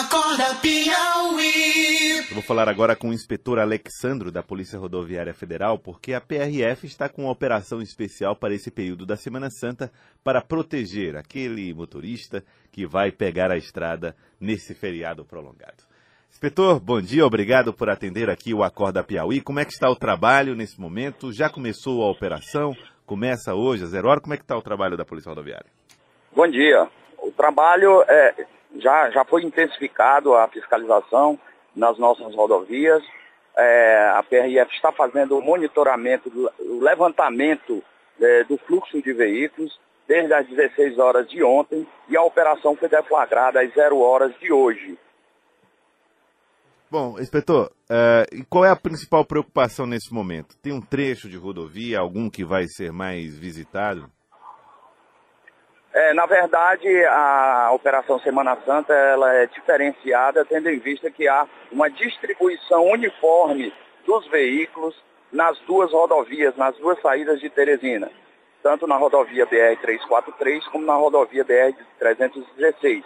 Acorda Piauí. Eu vou falar agora com o inspetor Alexandro da Polícia Rodoviária Federal, porque a PRF está com uma operação especial para esse período da Semana Santa para proteger aquele motorista que vai pegar a estrada nesse feriado prolongado. Inspetor, bom dia, obrigado por atender aqui o Acorda Piauí. Como é que está o trabalho nesse momento? Já começou a operação? Começa hoje, a zero hora? Como é que está o trabalho da Polícia Rodoviária? Bom dia. O trabalho é, já, já foi intensificado a fiscalização nas nossas rodovias. É, a PRF está fazendo o monitoramento, o levantamento é, do fluxo de veículos desde as 16 horas de ontem e a operação foi deflagrada às 0 horas de hoje. Bom, inspetor, uh, qual é a principal preocupação nesse momento? Tem um trecho de rodovia, algum que vai ser mais visitado? É, na verdade, a Operação Semana Santa ela é diferenciada, tendo em vista que há uma distribuição uniforme dos veículos nas duas rodovias, nas duas saídas de Teresina, tanto na rodovia BR-343 como na rodovia BR-316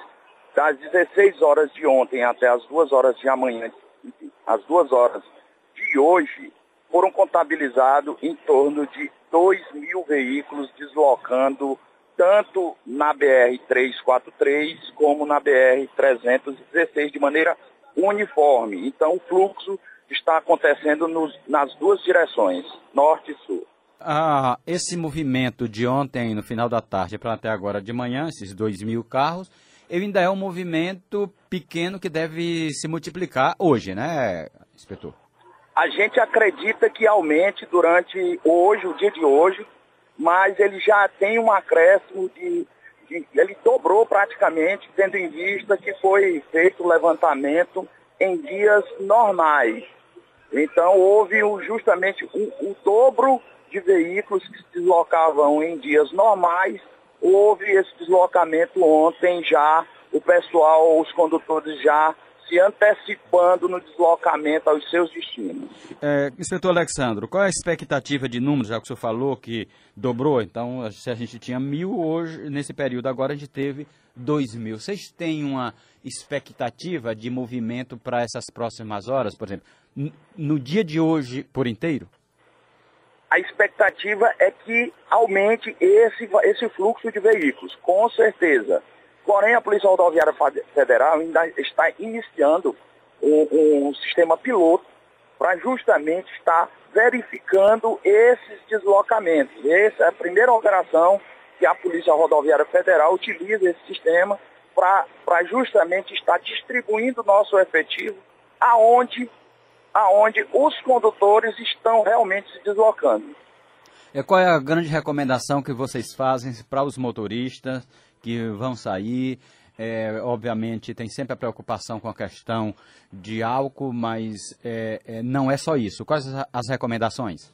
das 16 horas de ontem até as 2 horas de amanhã, as 2 horas de hoje, foram contabilizados em torno de 2 mil veículos deslocando tanto na BR-343 como na BR-316 de maneira uniforme. Então, o fluxo está acontecendo nos, nas duas direções, norte e sul. Ah, esse movimento de ontem, no final da tarde, para até agora de manhã, esses 2 mil carros, ainda é um movimento pequeno que deve se multiplicar hoje, né, inspetor? A gente acredita que aumente durante hoje, o dia de hoje, mas ele já tem um acréscimo de, de ele dobrou praticamente, tendo em vista que foi feito o levantamento em dias normais. Então houve justamente o um, um dobro de veículos que se deslocavam em dias normais houve esse deslocamento ontem já, o pessoal, os condutores já se antecipando no deslocamento aos seus destinos. É, inspetor Alexandro, qual é a expectativa de números, já que o senhor falou que dobrou, então se a gente tinha mil hoje, nesse período agora a gente teve dois mil. Vocês têm uma expectativa de movimento para essas próximas horas, por exemplo, no dia de hoje por inteiro? a expectativa é que aumente esse, esse fluxo de veículos, com certeza. Porém, a Polícia Rodoviária Federal ainda está iniciando um, um sistema piloto para justamente estar verificando esses deslocamentos. Essa é a primeira operação que a Polícia Rodoviária Federal utiliza esse sistema para justamente estar distribuindo nosso efetivo aonde aonde os condutores estão realmente se deslocando. E qual é a grande recomendação que vocês fazem para os motoristas que vão sair? É, obviamente tem sempre a preocupação com a questão de álcool, mas é, é, não é só isso. Quais as recomendações?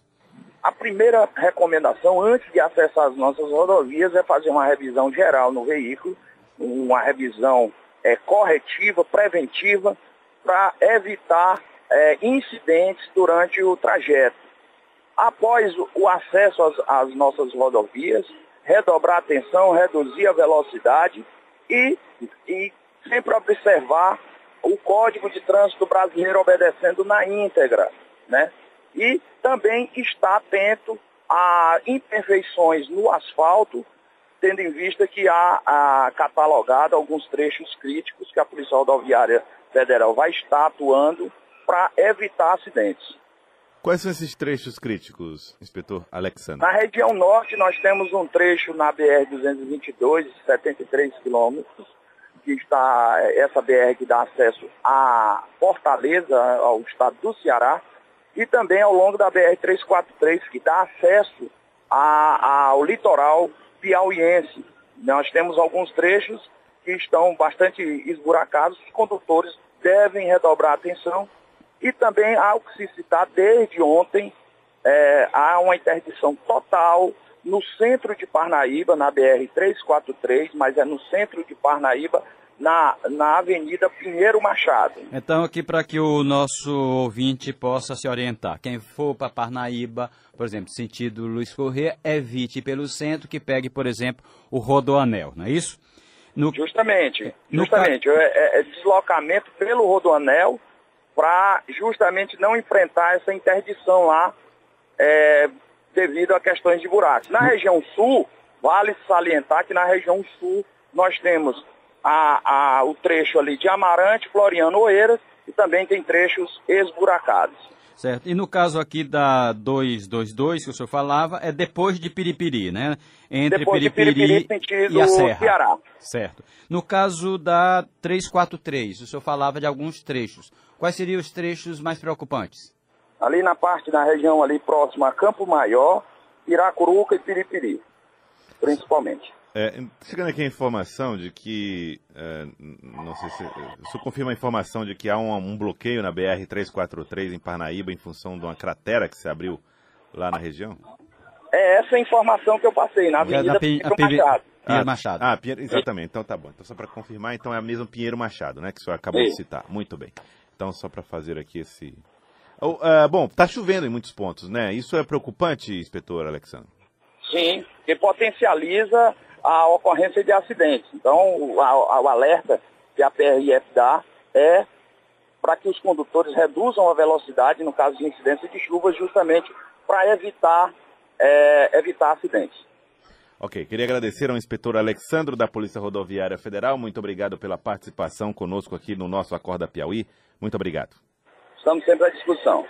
A primeira recomendação, antes de acessar as nossas rodovias, é fazer uma revisão geral no veículo, uma revisão é, corretiva, preventiva, para evitar é, incidentes durante o trajeto. Após o acesso às, às nossas rodovias, redobrar a atenção, reduzir a velocidade e, e sempre observar o Código de Trânsito Brasileiro obedecendo na íntegra, né? E também estar atento a imperfeições no asfalto, tendo em vista que há, há catalogado alguns trechos críticos que a Polícia Rodoviária Federal vai estar atuando para evitar acidentes. Quais são esses trechos críticos, inspetor Alexandre? Na região norte, nós temos um trecho na BR-222, 73 quilômetros, que está essa BR que dá acesso a Fortaleza, ao estado do Ceará, e também ao longo da BR-343, que dá acesso a, ao litoral piauiense. Nós temos alguns trechos que estão bastante esburacados, os condutores devem redobrar atenção e também há o que se citar desde ontem, é, há uma interdição total no centro de Parnaíba, na BR-343, mas é no centro de Parnaíba, na, na Avenida Pinheiro Machado. Então, aqui para que o nosso ouvinte possa se orientar, quem for para Parnaíba, por exemplo, sentido Luiz Corrêa, evite pelo centro, que pegue, por exemplo, o Rodoanel, não é isso? No, justamente, justamente. Ca... É, é, deslocamento pelo rodoanel para justamente não enfrentar essa interdição lá é, devido a questões de buracos. Na região sul, vale salientar que na região sul nós temos a, a, o trecho ali de Amarante, Floriano Oeiras e também tem trechos esburacados. Certo. E no caso aqui da 222 que o senhor falava, é depois de Piripiri, né? Entre depois Piripiri, de Piripiri e a Serra. Ceará. Certo. No caso da 343, o senhor falava de alguns trechos. Quais seriam os trechos mais preocupantes? Ali na parte da região ali próxima a Campo Maior, Iracuruca e Piripiri, principalmente. É, chegando aqui a informação de que, é, não sei se, isso confirma a informação de que há um, um bloqueio na BR-343 em Parnaíba em função de uma cratera que se abriu lá na região? É essa a informação que eu passei, na Avenida Pinheiro Machado. Pinheiro Machado. Ah, Pinheiro, exatamente, então tá bom. Então só para confirmar, então é a mesma Pinheiro Machado, né, que o senhor acabou Sim. de citar. Muito bem. Então só para fazer aqui esse... Oh, uh, bom, está chovendo em muitos pontos, né? Isso é preocupante, inspetor Alexandre? Sim, que potencializa a ocorrência de acidentes. Então, o, o alerta que a PRF dá é para que os condutores reduzam a velocidade no caso de incidência de chuva, justamente para evitar, é, evitar acidentes. Ok, queria agradecer ao inspetor Alexandro da Polícia Rodoviária Federal. Muito obrigado pela participação conosco aqui no nosso Acorda Piauí. Muito obrigado. Estamos sempre à disposição.